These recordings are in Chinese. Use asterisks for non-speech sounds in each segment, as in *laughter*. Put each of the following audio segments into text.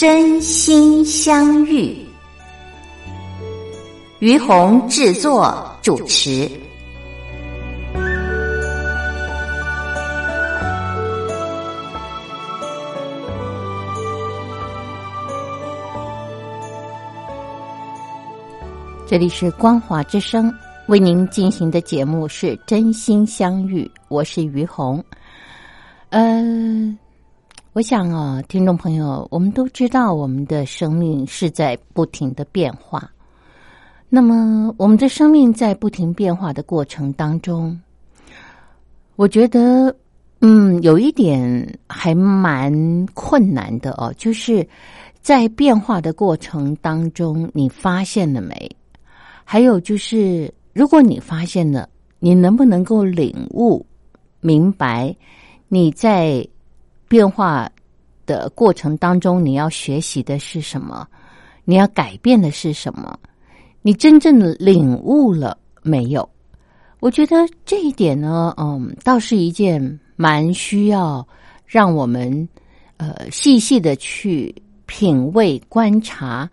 真心相遇，于红制作主持。这里是光华之声为您进行的节目是《真心相遇》，我是于红。嗯，我想啊，听众朋友，我们都知道我们的生命是在不停的变化。那么，我们的生命在不停变化的过程当中，我觉得，嗯，有一点还蛮困难的哦，就是在变化的过程当中，你发现了没？还有就是，如果你发现了，你能不能够领悟、明白，你在变化的过程当中，你要学习的是什么？你要改变的是什么？你真正领悟了没有？我觉得这一点呢，嗯，倒是一件蛮需要让我们呃细细的去品味、观察，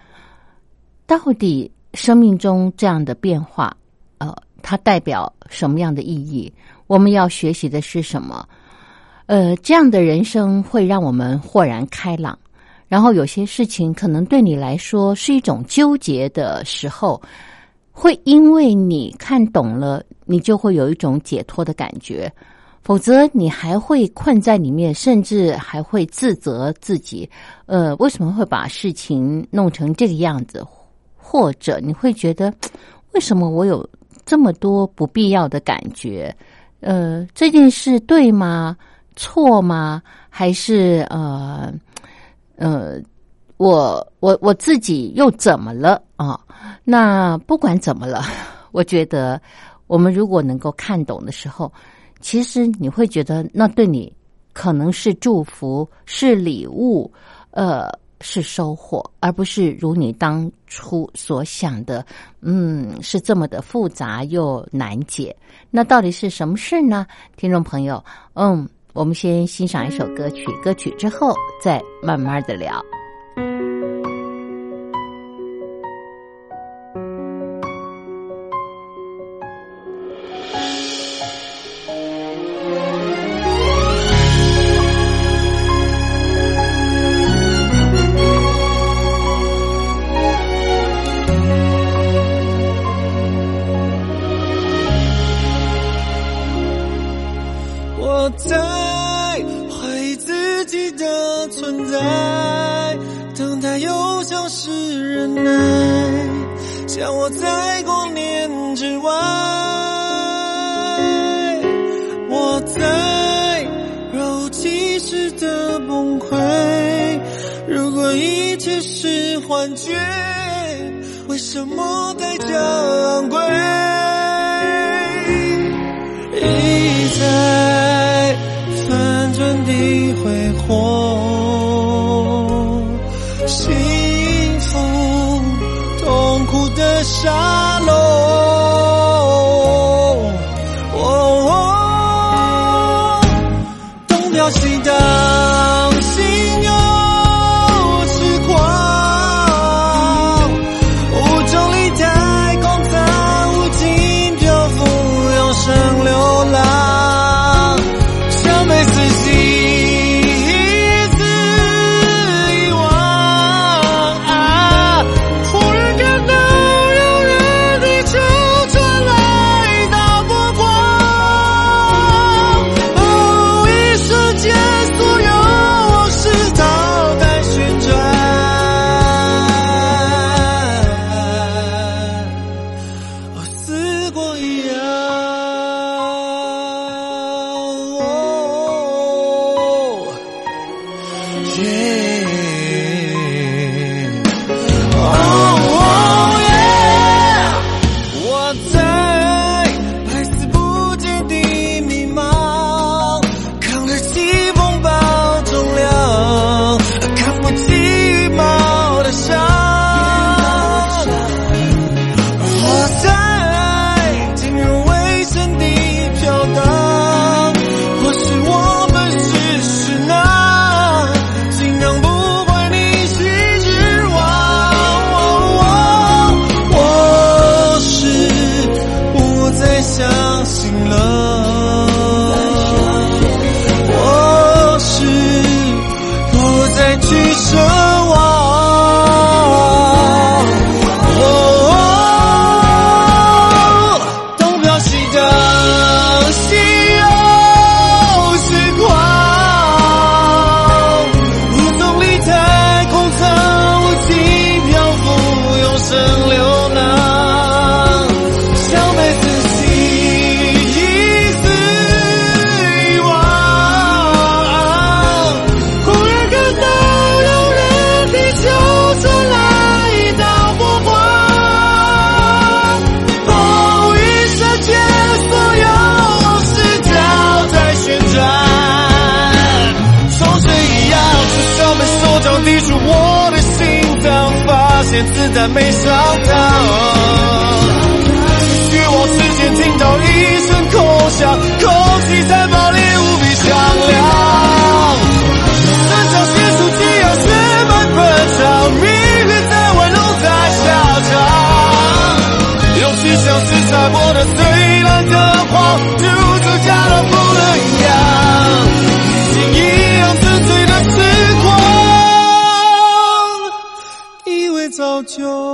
到底。生命中这样的变化，呃，它代表什么样的意义？我们要学习的是什么？呃，这样的人生会让我们豁然开朗。然后有些事情可能对你来说是一种纠结的时候，会因为你看懂了，你就会有一种解脱的感觉。否则你还会困在里面，甚至还会自责自己。呃，为什么会把事情弄成这个样子？或者你会觉得，为什么我有这么多不必要的感觉？呃，这件事对吗？错吗？还是呃呃，我我我自己又怎么了啊？那不管怎么了，*laughs* 我觉得我们如果能够看懂的时候，其实你会觉得那对你可能是祝福，是礼物，呃。是收获，而不是如你当初所想的，嗯，是这么的复杂又难解。那到底是什么事呢？听众朋友，嗯，我们先欣赏一首歌曲，歌曲之后再慢慢的聊。发现子弹没烧到。绝望之间，听到一声空响，空气在爆裂，无比响亮。人潮结束，夕阳血脉奔腾，命运在玩弄，在下场。勇气像是擦过的最烂的谎，为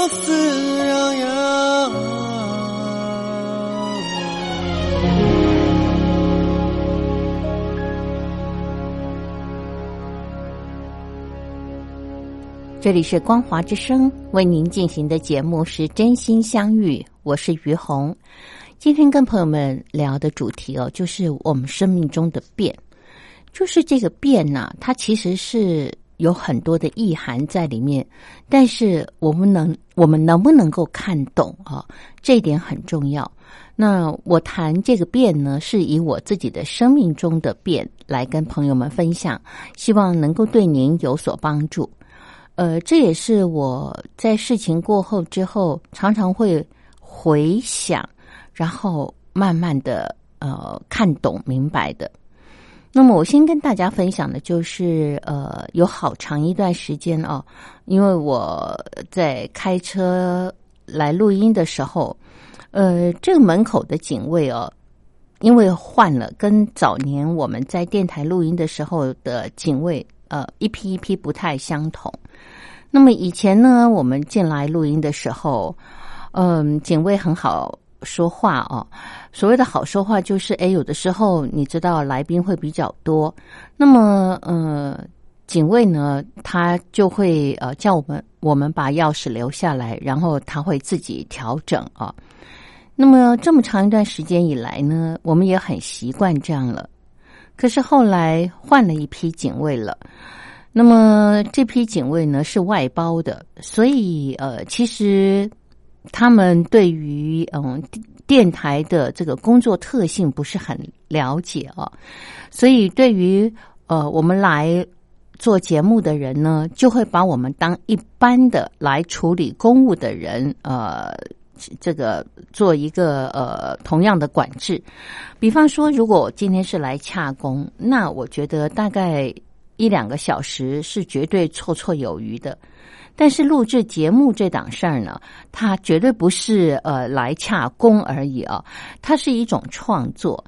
生死两样。这里是光华之声为您进行的节目是真心相遇，我是于红。今天跟朋友们聊的主题哦，就是我们生命中的变，就是这个变呢、它其实是有很多的意涵在里面，但是我们能我们能不能够看懂啊？这一点很重要。那我谈这个变呢，是以我自己的生命中的变来跟朋友们分享，希望能够对您有所帮助。呃，这也是我在事情过后之后，常常会回想，然后慢慢的呃看懂明白的。那么我先跟大家分享的就是，呃，有好长一段时间哦，因为我在开车来录音的时候，呃，这个门口的警卫哦，因为换了，跟早年我们在电台录音的时候的警卫，呃，一批一批不太相同。那么以前呢，我们进来录音的时候，嗯，警卫很好说话哦。所谓的好说话，就是诶，有的时候你知道来宾会比较多，那么呃，警卫呢，他就会呃叫我们我们把钥匙留下来，然后他会自己调整啊。那么这么长一段时间以来呢，我们也很习惯这样了。可是后来换了一批警卫了。那么这批警卫呢是外包的，所以呃，其实他们对于嗯电台的这个工作特性不是很了解啊，所以对于呃我们来做节目的人呢，就会把我们当一般的来处理公务的人，呃，这个做一个呃同样的管制。比方说，如果今天是来洽工，那我觉得大概。一两个小时是绝对绰绰有余的，但是录制节目这档事儿呢，它绝对不是呃来洽工而已啊，它是一种创作。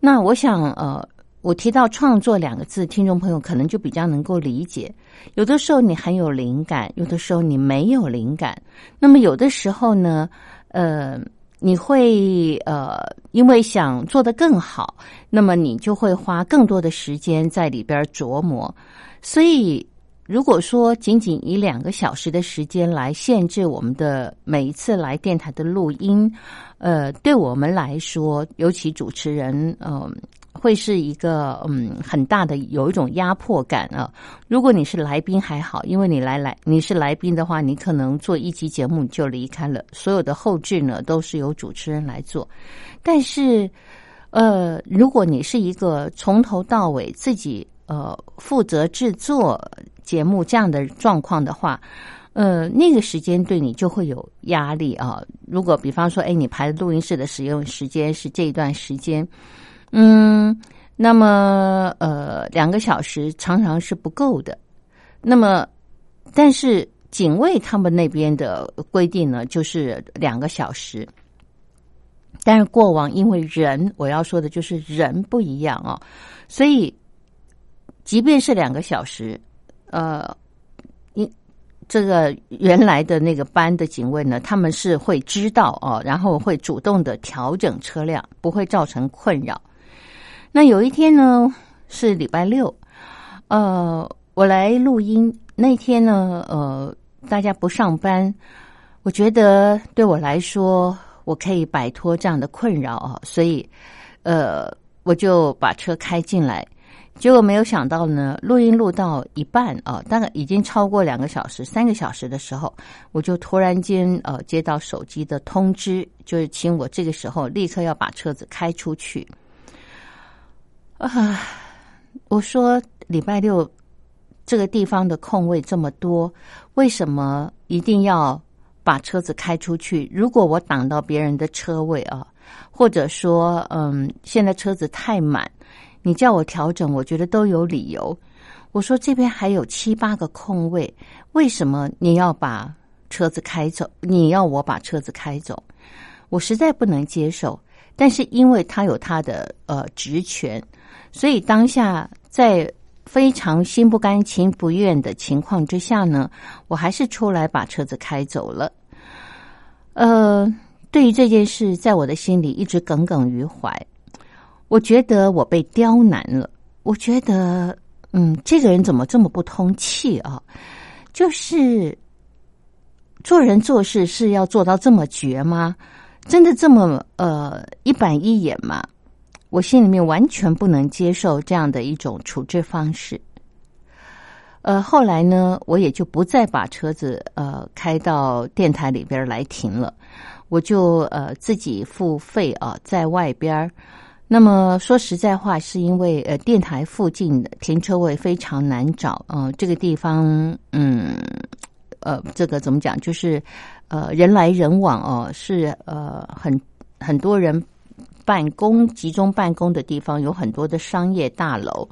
那我想呃，我提到创作两个字，听众朋友可能就比较能够理解。有的时候你很有灵感，有的时候你没有灵感。那么有的时候呢，呃。你会呃，因为想做得更好，那么你就会花更多的时间在里边琢磨。所以如果说仅仅以两个小时的时间来限制我们的每一次来电台的录音，呃，对我们来说，尤其主持人，嗯、会是一个嗯很大的有一种压迫感啊。如果你是来宾还好，因为你来来你是来宾的话，你可能做一期节目你就离开了，所有的后置呢都是由主持人来做。但是，呃，如果你是一个从头到尾自己呃负责制作节目这样的状况的话，呃，那个时间对你就会有压力啊。如果比方说，哎，你排录音室的使用时间是这一段时间，嗯，那么呃，两个小时常常是不够的。那么，但是警卫他们那边的规定呢，就是两个小时。但是过往因为人，我要说的就是人不一样哦，所以即便是两个小时，呃，一这个原来的那个班的警卫呢，他们是会知道哦，然后会主动的调整车辆，不会造成困扰。那有一天呢，是礼拜六，呃，我来录音那天呢，呃，大家不上班，我觉得对我来说。我可以摆脱这样的困扰啊，所以，呃，我就把车开进来。结果没有想到呢，录音录到一半啊，大概已经超过两个小时、三个小时的时候，我就突然间呃接到手机的通知，就是请我这个时候立刻要把车子开出去。啊，我说礼拜六这个地方的空位这么多，为什么一定要？把车子开出去。如果我挡到别人的车位啊，或者说，嗯，现在车子太满，你叫我调整，我觉得都有理由。我说这边还有七八个空位，为什么你要把车子开走？你要我把车子开走？我实在不能接受。但是因为他有他的呃职权，所以当下在。非常心不甘情不愿的情况之下呢，我还是出来把车子开走了。呃，对于这件事，在我的心里一直耿耿于怀。我觉得我被刁难了。我觉得，嗯，这个人怎么这么不通气啊？就是做人做事是要做到这么绝吗？真的这么呃一板一眼吗？我心里面完全不能接受这样的一种处置方式。呃，后来呢，我也就不再把车子呃开到电台里边来停了，我就呃自己付费啊，在外边。那么说实在话，是因为呃电台附近的停车位非常难找啊，这个地方嗯呃这个怎么讲，就是呃人来人往哦，是呃很很多人。办公集中办公的地方有很多的商业大楼，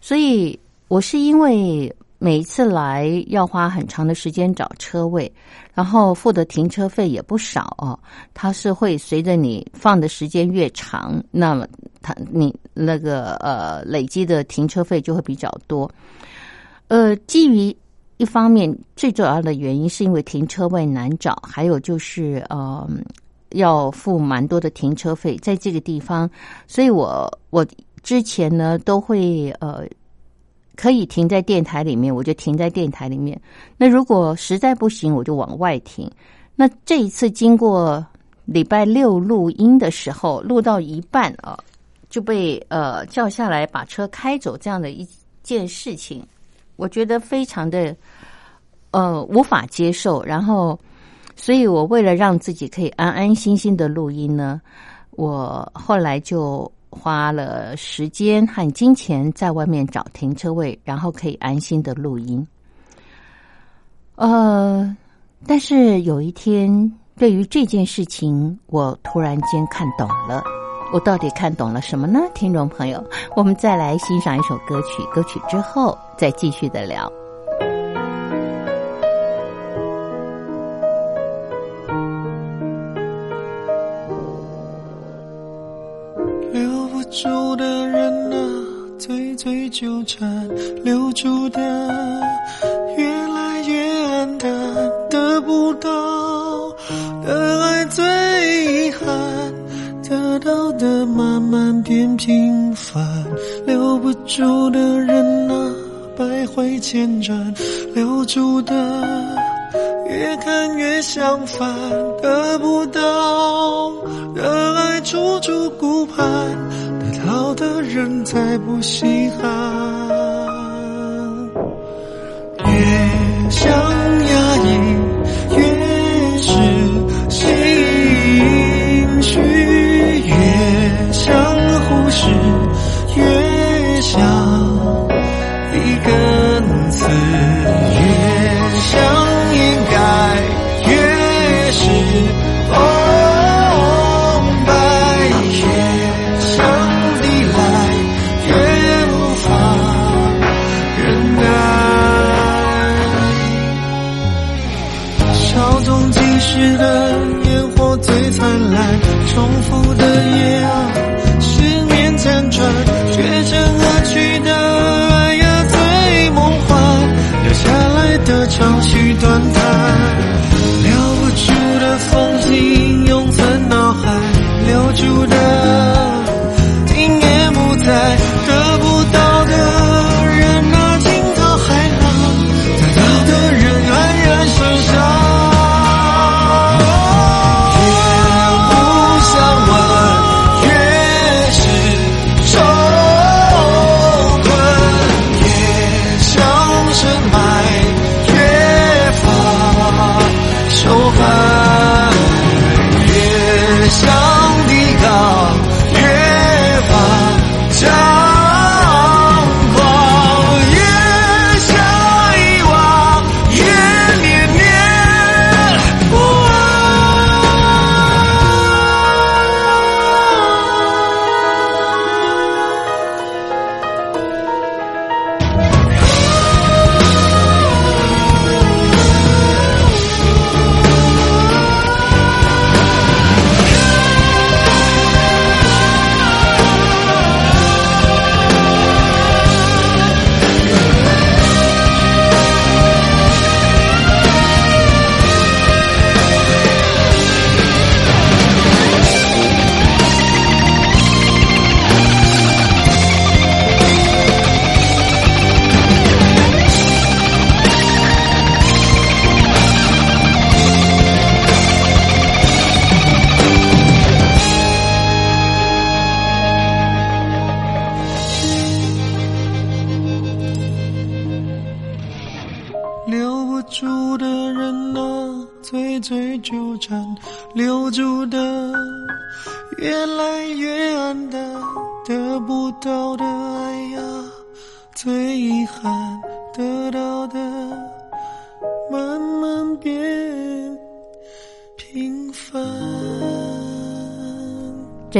所以我是因为每一次来要花很长的时间找车位，然后付的停车费也不少哦。它是会随着你放的时间越长，那么它你那个呃累积的停车费就会比较多。呃，基于一方面最主要的原因是因为停车位难找，还有就是呃。要付蛮多的停车费，在这个地方，所以我我之前呢都会呃可以停在电台里面，我就停在电台里面。那如果实在不行，我就往外停。那这一次经过礼拜六录音的时候，录到一半啊，就被呃叫下来把车开走这样的一件事情，我觉得非常的呃无法接受，然后。所以我为了让自己可以安安心心的录音呢，我后来就花了时间和金钱在外面找停车位，然后可以安心的录音。呃，但是有一天，对于这件事情，我突然间看懂了。我到底看懂了什么呢？听众朋友，我们再来欣赏一首歌曲，歌曲之后再继续的聊。住的人啊，最最纠缠，留住的越来越暗淡，得不到的爱最遗憾，得到的慢慢变平凡，留不住的人啊，百回千转，留住的越看越相反，得不到的爱处处顾盼，老的人再不稀罕。越想压抑，越是心虚；越想忽视，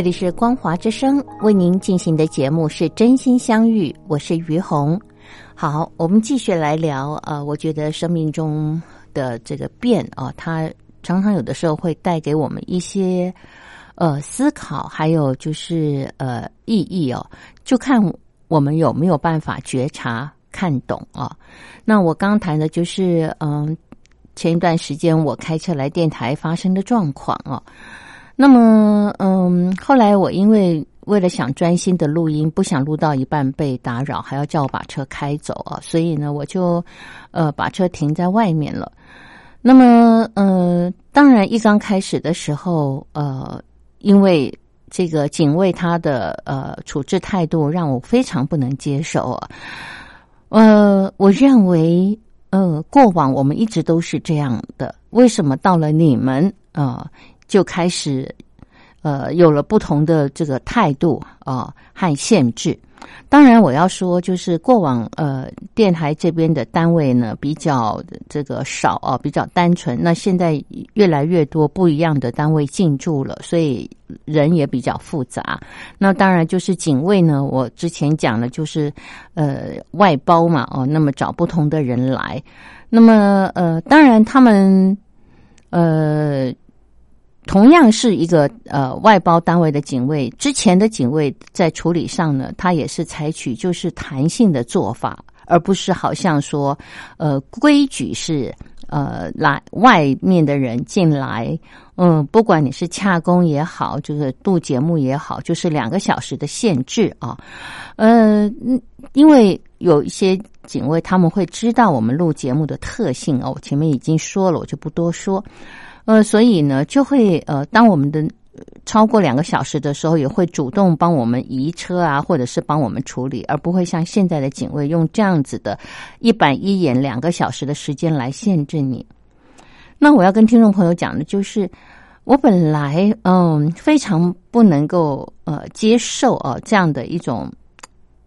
这里是光华之声为您进行的节目是真心相遇，我是于红。好，我们继续来聊。呃，我觉得生命中的这个变啊、它常常有的时候会带给我们一些呃思考，还有就是呃意义哦，就看我们有没有办法觉察、看懂啊。那我刚谈的就是嗯、前一段时间我开车来电台发生的状况啊。那么，嗯，后来我因为为了想专心的录音，不想录到一半被打扰，还要叫我把车开走啊，所以呢，我就呃把车停在外面了。那么，呃，当然一刚开始的时候，呃，因为这个警卫他的呃处置态度让我非常不能接受啊。呃，我认为，呃，过往我们一直都是这样的，为什么到了你们啊？呃就开始呃有了不同的这个态度啊、和限制。当然，我要说，就是过往呃电台这边的单位呢比较这个少啊，比较单纯。那现在越来越多不一样的单位进驻了，所以人也比较复杂。那当然就是警卫呢，我之前讲了，就是呃外包嘛，哦，那么找不同的人来。那么呃，当然他们呃。同样是一个呃外包单位的警卫，之前的警卫在处理上呢，他也是采取就是弹性的做法，而不是好像说呃规矩是呃来外面的人进来，嗯，不管你是洽工也好，就是录节目也好，就是两个小时的限制啊，呃，因为有一些警卫他们会知道我们录节目的特性哦，我前面已经说了，我就不多说。呃，所以呢，就会呃，当我们的超过两个小时的时候，也会主动帮我们移车啊，或者是帮我们处理，而不会像现在的警卫用这样子的一板一眼两个小时的时间来限制你。那我要跟听众朋友讲的就是，我本来嗯非常不能够呃接受啊这样的一种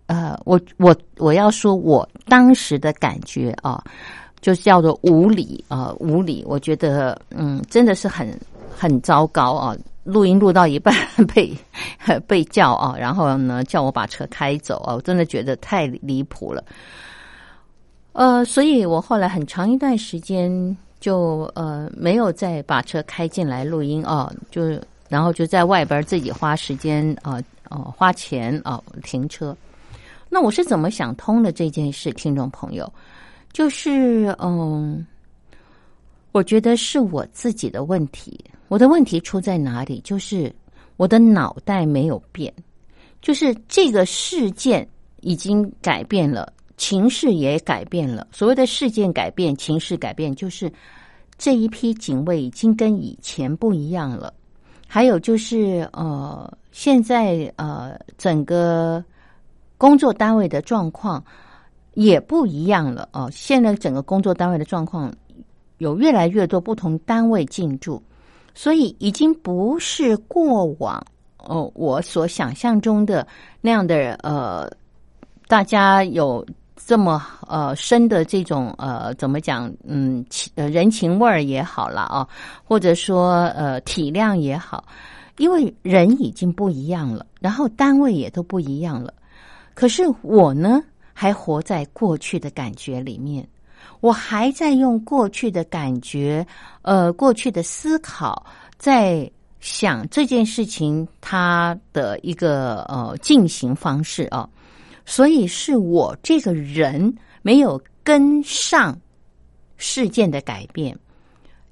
呃，我我我要说我当时的感觉啊。就叫做无理啊，无理！我觉得，嗯，真的是很很糟糕啊。录音录到一半被 *laughs* 被叫啊，然后呢叫我把车开走啊，我真的觉得太离谱了。呃，所以我后来很长一段时间就呃没有再把车开进来录音啊，就然后就在外边自己花时间啊哦花钱啊停车。那我是怎么想通的这件事，听众朋友？就是嗯，我觉得是我自己的问题。我的问题出在哪里？就是我的脑袋没有变，就是这个事件已经改变了，情势也改变了。所谓的事件改变、情势改变，就是这一批警卫已经跟以前不一样了。还有就是呃，现在呃，整个工作单位的状况。也不一样了哦。现在整个工作单位的状况有越来越多不同单位进驻，所以已经不是过往哦我所想象中的那样的呃，大家有这么呃深的这种呃怎么讲嗯呃人情味儿也好了啊，或者说呃体谅也好，因为人已经不一样了，然后单位也都不一样了。可是我呢？还活在过去的感觉里面，我还在用过去的感觉，呃，过去的思考，在想这件事情它的一个呃进行方式啊，所以是我这个人没有跟上事件的改变，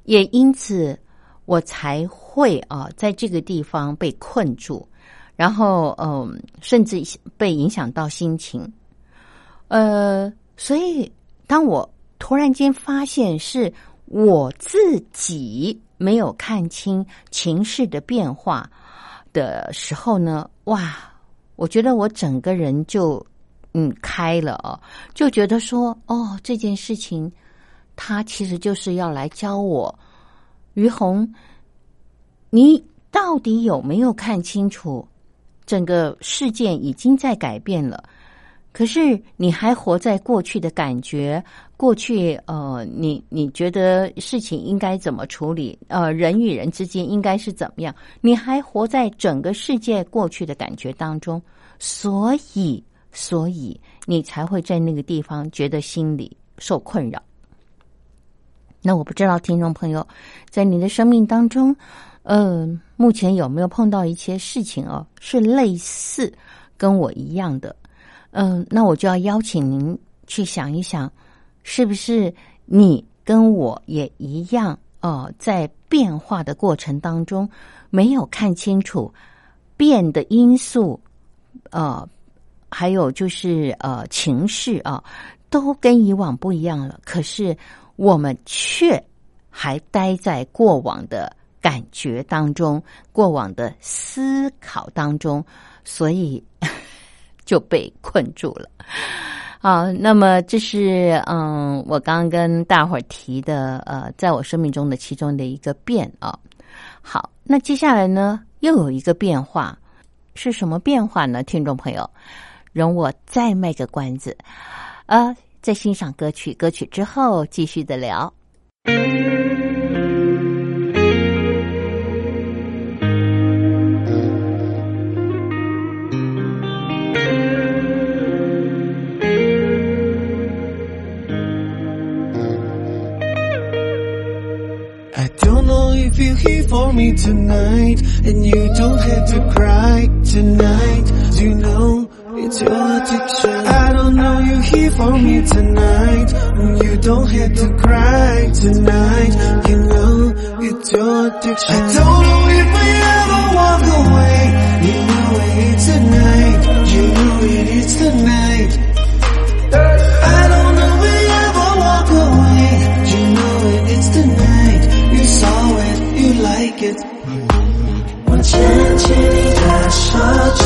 也因此我才会啊在这个地方被困住，然后嗯，甚至被影响到心情。呃，所以当我突然间发现是我自己没有看清情势的变化的时候呢，哇，我觉得我整个人就嗯开了哦，就觉得说哦，这件事情他其实就是要来教我，于红，你到底有没有看清楚整个事件已经在改变了？可是你还活在过去的感觉，过去呃，你你觉得事情应该怎么处理？呃，人与人之间应该是怎么样？你还活在整个世界过去的感觉当中，所以所以你才会在那个地方觉得心里受困扰。那我不知道听众朋友在你的生命当中，嗯，目前有没有碰到一些事情哦，是类似跟我一样的？嗯，那我就要邀请您去想一想，是不是你跟我也一样哦，在变化的过程当中没有看清楚变的因素，呃，还有就是呃情绪啊，都跟以往不一样了。可是我们却还待在过往的感觉当中，过往的思考当中，所以。就被困住了。好，那么这是嗯，我刚刚跟大伙儿提的呃，在我生命中的其中的一个变啊。好，那接下来呢，又有一个变化，是什么变化呢？听众朋友，容我再卖个关子啊，在欣赏歌曲，歌曲之后继续的聊。For me tonight And you don't have to cry tonight. You know it's your addiction. I don't know you're here for me tonight And You don't have to cry tonight. You know it's your addiction. I don't know if I ever walk away. You know it is tonight. You know it is tonight it。我牵起你的手，直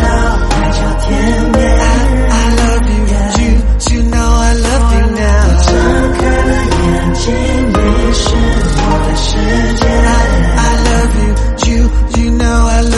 到海角天边。I love you, you, you know I love you now。我睁开了眼睛，你是我的世界。I love you, you, you know I love you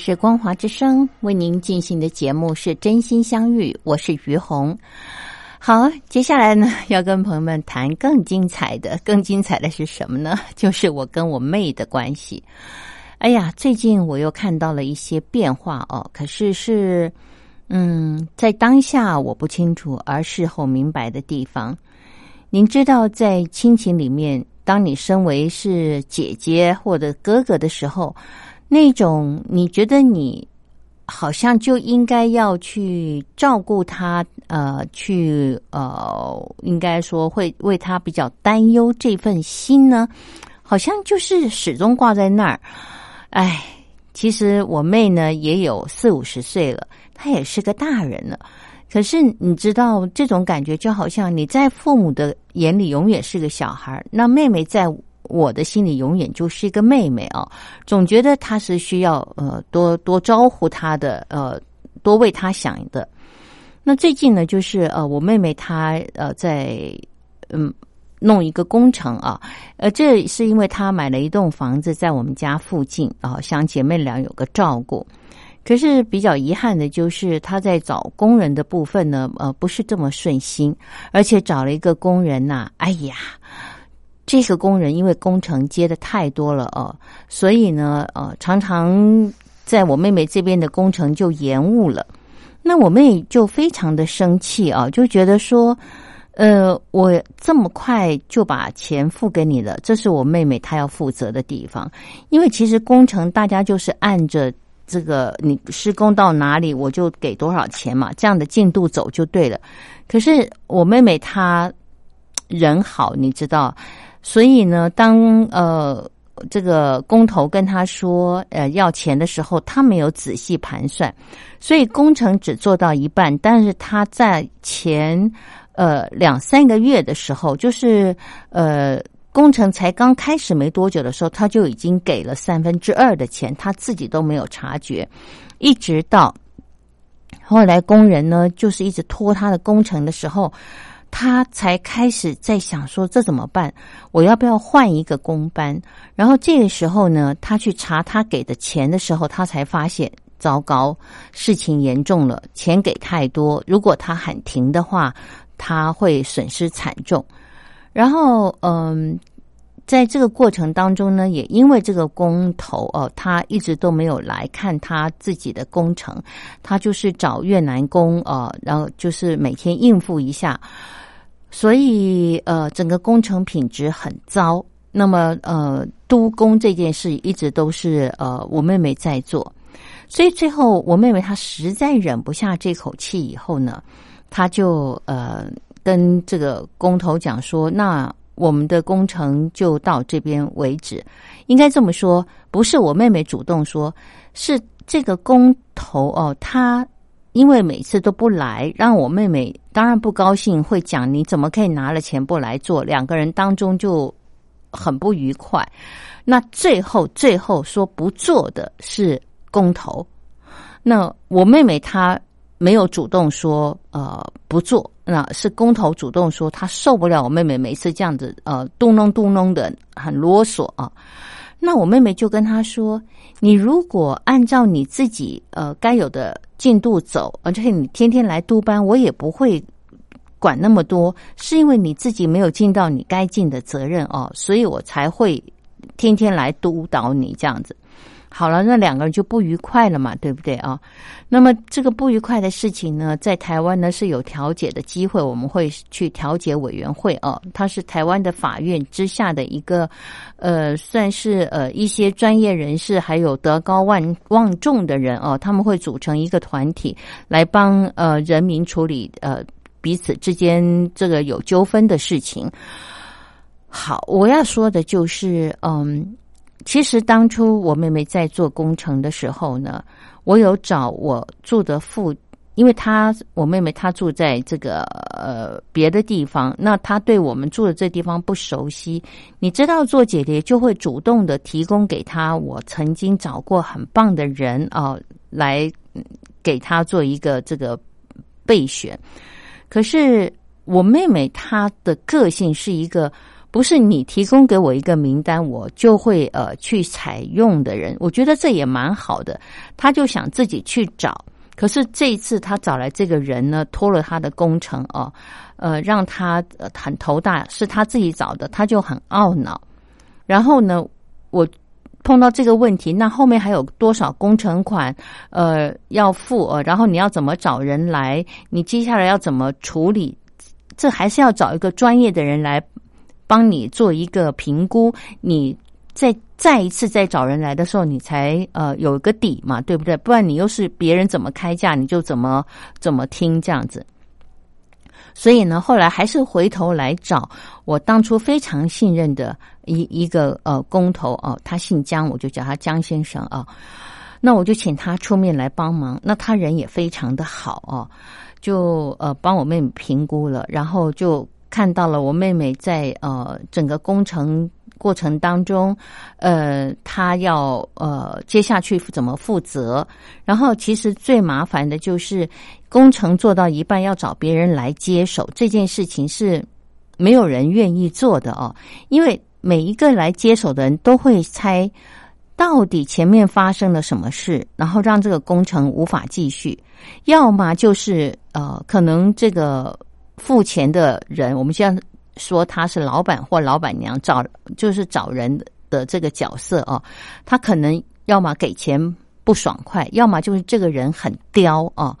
是光华之声为您进行的节目是真心相遇，我是于红。好，接下来呢，要跟朋友们谈更精彩的，更精彩的是什么呢？*laughs* 就是我跟我妹的关系。哎呀，最近我又看到了一些变化哦，可是是，嗯，在当下我不清楚，而事后明白的地方。您知道，在亲情里面，当你身为是姐姐或者哥哥的时候，那种你觉得你好像就应该要去照顾他，呃，去呃，应该说会为他比较担忧这份心呢，好像就是始终挂在那儿。哎，其实我妹呢也有四五十岁了，她也是个大人了。可是你知道，这种感觉就好像你在父母的眼里永远是个小孩，那妹妹在我的心里永远就是一个妹妹啊。总觉得她是需要呃多多招呼她的，呃多为她想的。那最近呢，就是呃我妹妹她呃在嗯弄一个工程啊，呃这是因为她买了一栋房子在我们家附近啊，想姐妹俩有个照顾。可是比较遗憾的就是，她在找工人的部分呢，呃，不是这么顺心，而且找了一个工人呐、哎呀，这个工人因为工程接的太多了哦、所以呢，呃，常常在我妹妹这边的工程就延误了。那我妹就非常的生气啊，就觉得说，呃，我这么快就把钱付给你了，这是我妹妹她要负责的地方。因为其实工程大家就是按着这个你施工到哪里，我就给多少钱嘛，这样的进度走就对了。可是我妹妹她人好，你知道，所以呢，当呃这个工头跟他说呃要钱的时候，他没有仔细盘算，所以工程只做到一半。但是他在前呃两三个月的时候，就是呃工程才刚开始没多久的时候，他就已经给了三分之二的钱，他自己都没有察觉，一直到。后来工人呢，就是一直拖他的工程的时候，他才开始在想说这怎么办？我要不要换一个工班？然后这个时候呢，他去查他给的钱的时候，他才发现糟糕，事情严重了，钱给太多。如果他喊停的话，他会损失惨重。然后，嗯。在这个过程当中呢，也因为这个工头哦，他一直都没有来看他自己的工程，他就是找越南工哦，然后就是每天应付一下，所以呃，整个工程品质很糟。那么呃，督工这件事一直都是呃我妹妹在做，所以最后我妹妹她实在忍不下这口气以后呢，她就呃跟这个工头讲说那。我们的工程就到这边为止，应该这么说，不是我妹妹主动说，是这个工头哦，他因为每次都不来，让我妹妹当然不高兴，会讲你怎么可以拿了钱不来做，两个人当中就很不愉快。那最后最后说不做的是工头，那我妹妹她。没有主动说呃不做，那是工头主动说他受不了我妹妹每次这样子呃嘟哝嘟哝的很啰嗦啊。那我妹妹就跟他说：“你如果按照你自己呃该有的进度走，而且你天天来督班，我也不会管那么多，是因为你自己没有尽到你该尽的责任哦，所以我才会天天来督导你这样子。”好了，那两个人就不愉快了嘛，对不对啊？那么这个不愉快的事情呢，在台湾呢是有调解的机会，我们会去调解委员会哦。它是台湾的法院之下的一个，呃，算是呃一些专业人士，还有德高望望重的人哦，他们会组成一个团体来帮呃人民处理呃彼此之间这个有纠纷的事情。好，我要说的就是嗯。其实当初我妹妹在做工程的时候呢，我有找我住的附，因为她我妹妹她住在这个呃别的地方，那她对我们住的这地方不熟悉。你知道做姐姐就会主动的提供给她我曾经找过很棒的人啊，来给她做一个这个备选。可是我妹妹她的个性是一个。不是你提供给我一个名单，我就会呃去采用的人，我觉得这也蛮好的。他就想自己去找，可是这一次他找来这个人呢，拖了他的工程哦，呃，让他很头大，是他自己找的，他就很懊恼。然后呢，我碰到这个问题，那后面还有多少工程款呃要付呃，然后你要怎么找人来？你接下来要怎么处理？这还是要找一个专业的人来。帮你做一个评估，你再再一次再找人来的时候，你才呃有一个底嘛，对不对？不然你又是别人怎么开价，你就怎么怎么听这样子。所以呢，后来还是回头来找我当初非常信任的一一个呃工头哦，他姓江，我就叫他江先生啊。那我就请他出面来帮忙，那他人也非常的好哦，就呃帮我妹妹评估了，然后就。看到了我妹妹在呃整个工程过程当中，呃，她要呃接下去怎么负责？然后其实最麻烦的就是工程做到一半要找别人来接手这件事情是没有人愿意做的哦，因为每一个来接手的人都会猜到底前面发生了什么事，然后让这个工程无法继续，要么就是呃可能这个。付钱的人，我们现在说他是老板或老板娘，找就是找人的这个角色啊，他可能要么给钱不爽快，要么就是这个人很刁啊。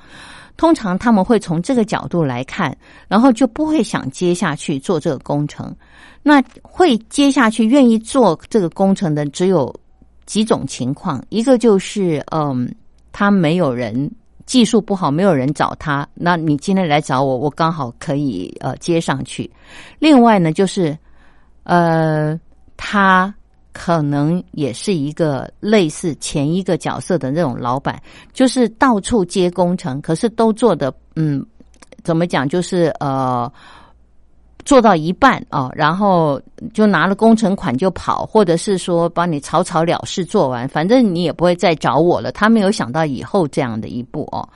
通常他们会从这个角度来看，然后就不会想接下去做这个工程。那会接下去愿意做这个工程的只有几种情况，一个就是嗯，他没有人。技术不好，没有人找他。那你今天来找我，我刚好可以呃接上去。另外呢，就是呃，他可能也是一个类似前一个角色的那种老板，就是到处接工程，可是都做的嗯，怎么讲，就是呃。做到一半啊，然后就拿了工程款就跑，或者是说帮你草草了事做完，反正你也不会再找我了。他没有想到以后这样的一步哦。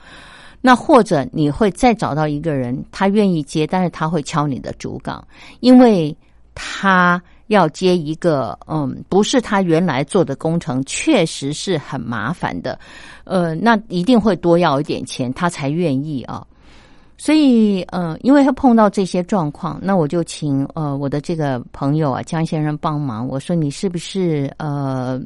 那或者你会再找到一个人，他愿意接，但是他会敲你的竹杠，因为他要接一个嗯，不是他原来做的工程，确实是很麻烦的，呃，那一定会多要一点钱，他才愿意啊。所以，呃，因为他碰到这些状况，那我就请呃我的这个朋友啊江先生帮忙。我说你是不是呃，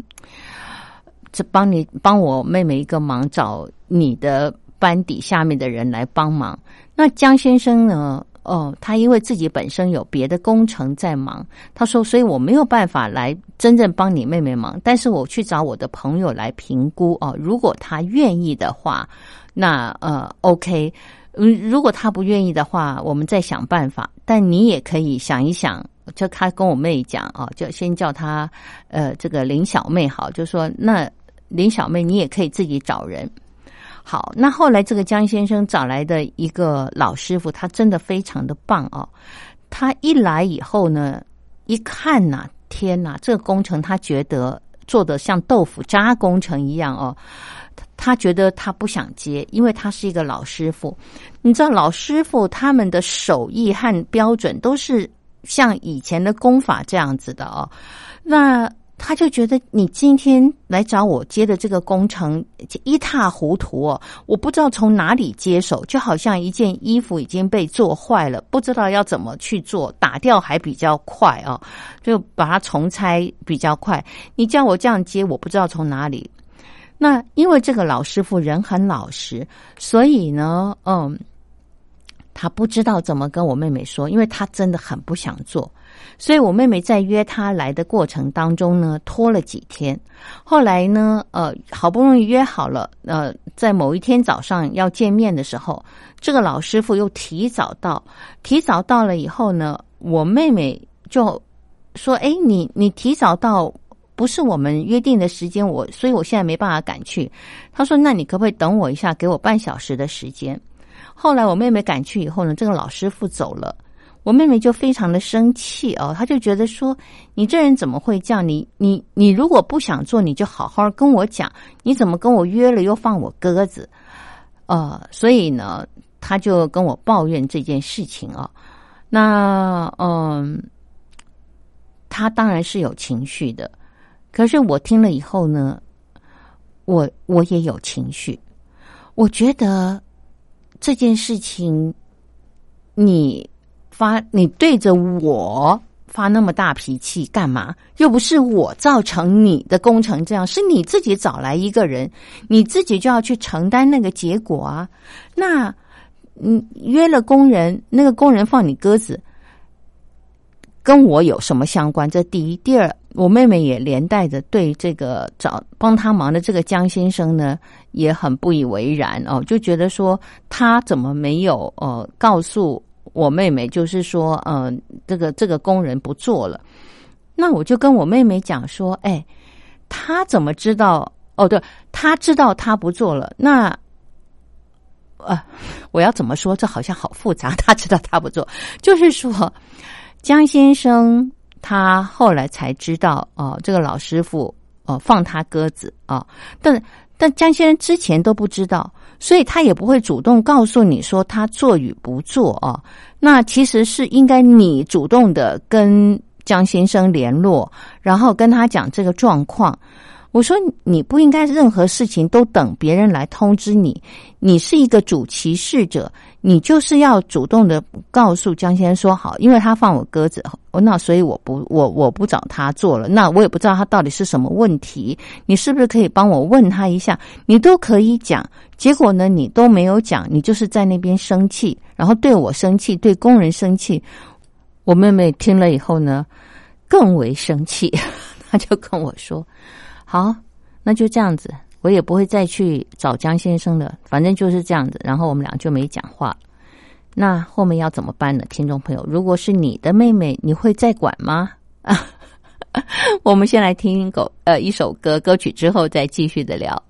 这帮你帮我妹妹一个忙，找你的班底下面的人来帮忙。那江先生呢？哦，他因为自己本身有别的工程在忙，他说，所以我没有办法来真正帮你妹妹忙。但是我去找我的朋友来评估哦，如果他愿意的话，那呃，OK。嗯，如果他不愿意的话，我们再想办法。但你也可以想一想，就他跟我妹讲啊，就先叫他呃，这个林小妹好，就说那林小妹，你也可以自己找人。好，那后来这个江先生找来的一个老师傅，他真的非常的棒哦。他一来以后呢，一看呐，天呐，这个工程他觉得做的像豆腐渣工程一样哦。他觉得他不想接，因为他是一个老师傅。你知道，老师傅他们的手艺和标准都是像以前的功法这样子的哦。那他就觉得你今天来找我接的这个工程一塌糊涂哦，我不知道从哪里接手，就好像一件衣服已经被做坏了，不知道要怎么去做，打掉还比较快哦，就把它重拆比较快。你叫我这样接，我不知道从哪里。那因为这个老师傅人很老实，所以呢，嗯，他不知道怎么跟我妹妹说，因为他真的很不想做，所以我妹妹在约他来的过程当中呢，拖了几天。后来呢，呃，好不容易约好了，呃，在某一天早上要见面的时候，这个老师傅又提早到，提早到了以后呢，我妹妹就说：“哎，你你提早到。”不是我们约定的时间，我所以我现在没办法赶去。他说：“那你可不可以等我一下，给我半小时的时间？”后来我妹妹赶去以后呢，这个老师傅走了，我妹妹就非常的生气哦，她就觉得说：“你这人怎么会这样？你你你如果不想做，你就好好跟我讲，你怎么跟我约了又放我鸽子？”呃，所以呢，他就跟我抱怨这件事情啊。那嗯，他当然是有情绪的。可是我听了以后呢，我我也有情绪。我觉得这件事情，你发你对着我发那么大脾气干嘛？又不是我造成你的工程这样，是你自己找来一个人，你自己就要去承担那个结果啊。那你，约了工人，那个工人放你鸽子，跟我有什么相关？这第一，第二。我妹妹也连带着对这个找帮他忙的这个江先生呢，也很不以为然哦，就觉得说他怎么没有呃告诉我妹妹，就是说呃这个这个工人不做了。那我就跟我妹妹讲说，哎，他怎么知道？哦，对，他知道他不做了。那呃，我要怎么说？这好像好复杂。他知道他不做，就是说江先生。他后来才知道，哦，这个老师傅哦放他鸽子啊，但但江先生之前都不知道，所以他也不会主动告诉你说他做与不做啊。那其实是应该你主动的跟江先生联络，然后跟他讲这个状况。我说你不应该任何事情都等别人来通知你，你是一个主歧视者，你就是要主动的告诉江先生说好，因为他放我鸽子，那所以我不我我不找他做了，那我也不知道他到底是什么问题，你是不是可以帮我问他一下？你都可以讲，结果呢你都没有讲，你就是在那边生气，然后对我生气，对工人生气。我妹妹听了以后呢，更为生气，*laughs* 她就跟我说。好，那就这样子，我也不会再去找江先生了。反正就是这样子，然后我们俩就没讲话。那后面要怎么办呢？听众朋友，如果是你的妹妹，你会再管吗？啊，*laughs* 我们先来听狗呃一首歌歌曲，之后再继续的聊。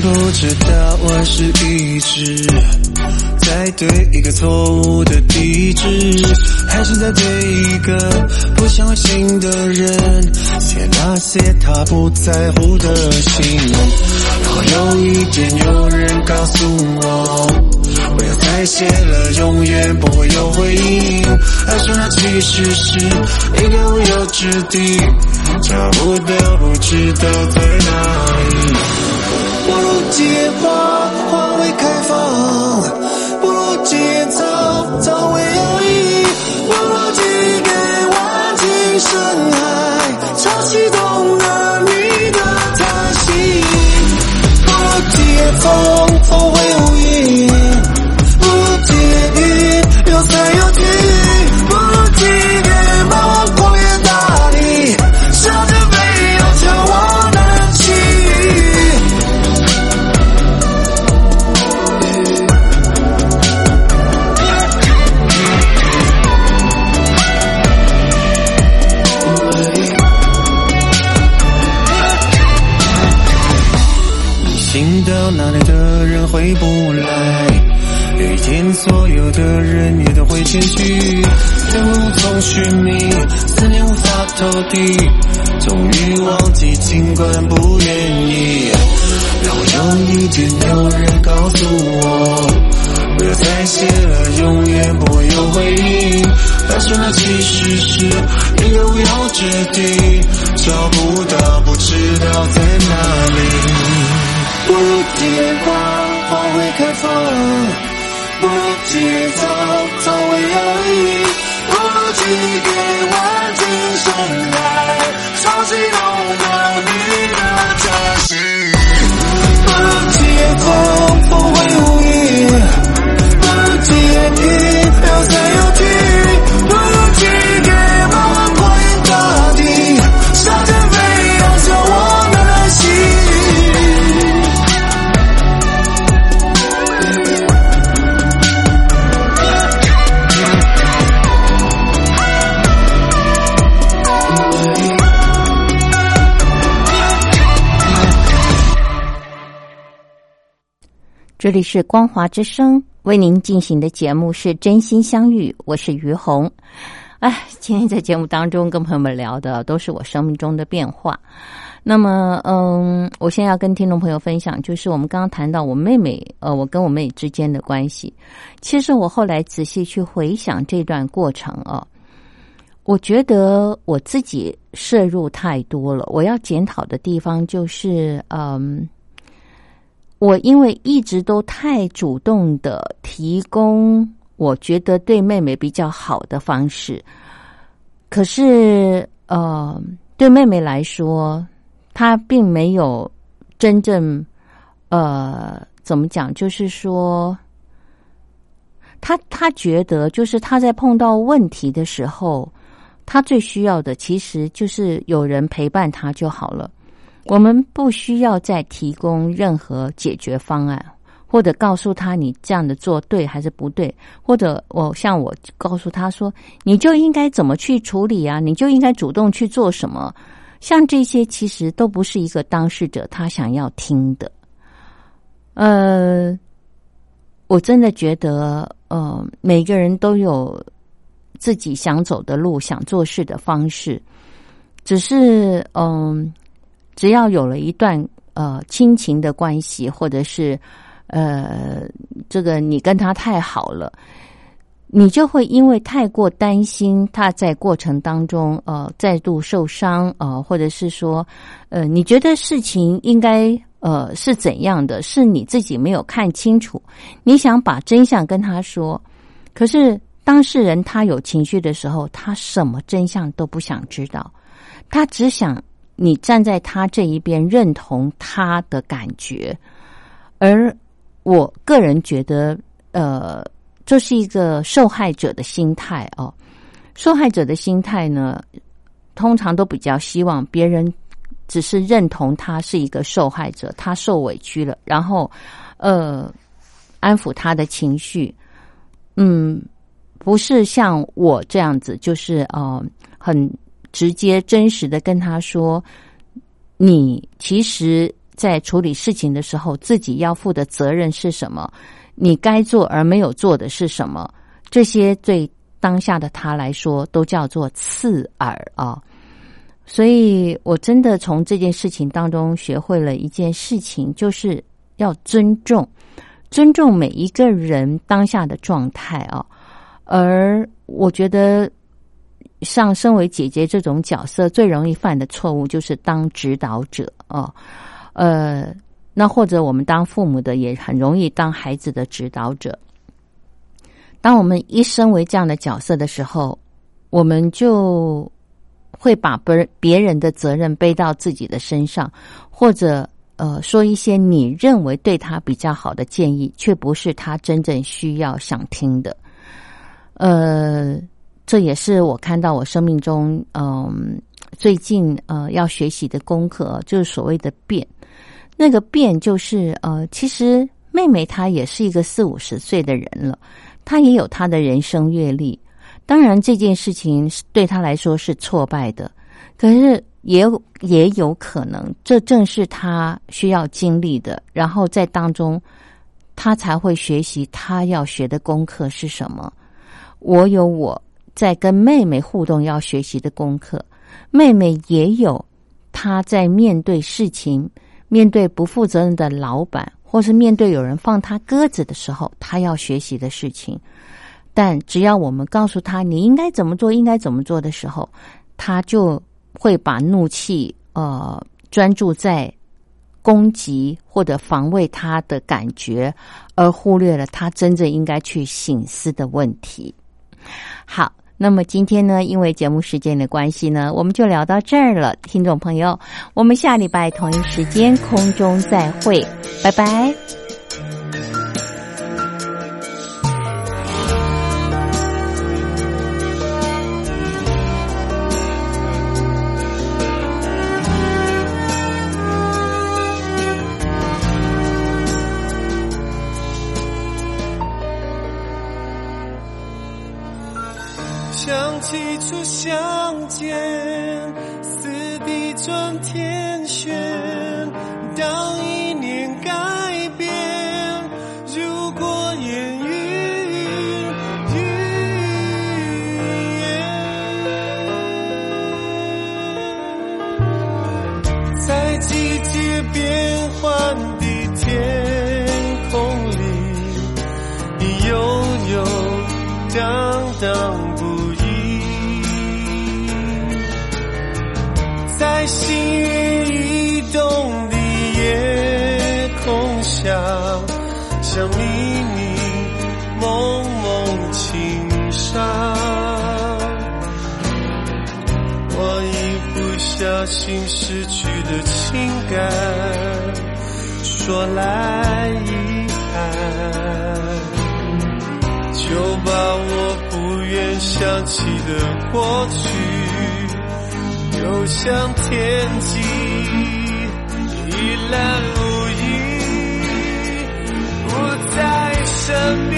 不知道我是一直在对一个错误的地址，还是在对一个不相信的人写那些他不在乎的信。若有一天有人告诉我。不要再写了，永远不会有回应。爱说那其实是一个无有之地，找不到，不知道在哪里。不如借花，花未开放；不如借草，草会摇曳；不如寄给万顷深海，潮汐动了你的叹息；不如借风，念无法投递，终于忘记，尽管不愿意。让我有一天有人告诉我，不要再写了，永远不会有回应。但是那其实是一个无有之地，找不到，不知道在哪里。不如借花，花会开放。不如借草，这里是光华之声为您进行的节目是真心相遇，我是于红。哎，今天在节目当中跟朋友们聊的都是我生命中的变化。那么，嗯，我现在要跟听众朋友分享，就是我们刚刚谈到我妹妹，呃，我跟我妹之间的关系。其实我后来仔细去回想这段过程啊，我觉得我自己摄入太多了。我要检讨的地方就是，嗯，我因为一直都太主动的提供我觉得对妹妹比较好的方式，可是呃，对妹妹来说，她并没有真正呃怎么讲，就是说，她她觉得就是她在碰到问题的时候，她最需要的其实就是有人陪伴她就好了。我们不需要再提供任何解决方案，或者告诉他你这样的做对还是不对，或者我像我告诉他说，你就应该怎么去处理啊，你就应该主动去做什么。像这些其实都不是一个当事者他想要听的。呃，我真的觉得，呃，每个人都有自己想走的路、想做事的方式，只是嗯。只要有了一段呃亲情的关系，或者是呃这个你跟他太好了，你就会因为太过担心他在过程当中呃再度受伤呃，或者是说呃你觉得事情应该呃是怎样的，是你自己没有看清楚，你想把真相跟他说，可是当事人他有情绪的时候，他什么真相都不想知道，他只想。你站在他这一边，认同他的感觉，而我个人觉得，呃，这是一个受害者的心态哦。受害者的心态呢，通常都比较希望别人只是认同他是一个受害者，他受委屈了，然后呃安抚他的情绪。嗯，不是像我这样子，就是呃很。直接真实的跟他说，你其实在处理事情的时候，自己要负的责任是什么？你该做而没有做的是什么？这些对当下的他来说，都叫做刺耳啊。所以我真的从这件事情当中学会了一件事情，就是要尊重，尊重每一个人当下的状态啊。而我觉得，像身为姐姐这种角色，最容易犯的错误就是当指导者啊。呃，那或者我们当父母的也很容易当孩子的指导者。当我们一身为这样的角色的时候，我们就会把别别人的责任背到自己的身上，或者呃说一些你认为对他比较好的建议，却不是他真正需要想听的。呃，这也是我看到我生命中嗯最近呃要学习的功课，就是所谓的变。那个变就是呃，其实妹妹她也是一个四五十岁的人了，她也有她的人生阅历。当然这件事情对她来说是挫败的，可是也有也有可能，这正是她需要经历的。然后在当中，她才会学习她要学的功课是什么。我有我在跟妹妹互动要学习的功课，妹妹也有她在面对事情。面对不负责任的老板，或是面对有人放他鸽子的时候，她要学习的事情。但只要我们告诉他你应该怎么做，应该怎么做的时候，他就会把怒气呃专注在攻击或者防卫他的感觉，而忽略了他真正应该去醒思的问题。好。那么今天呢，因为节目时间的关系呢，我们就聊到这儿了，听众朋友，我们下礼拜同一时间空中再会，拜拜。见，小心失去的情感，说来遗憾。就把我不愿想起的过去，丢向天际，一览无遗，不再神秘。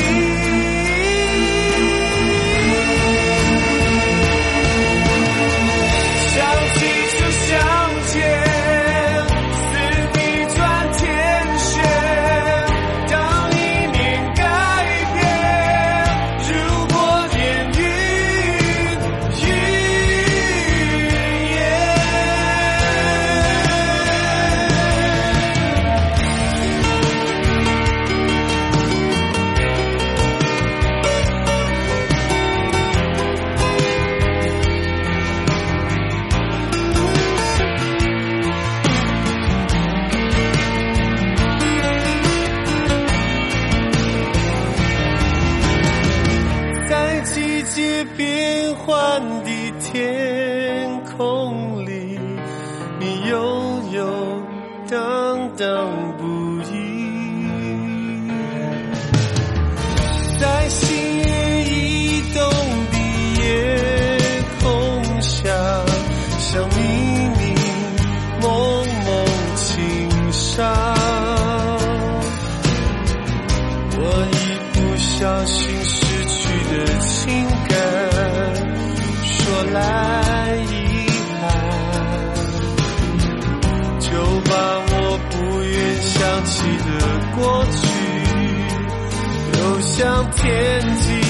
向天际，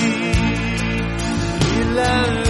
依然。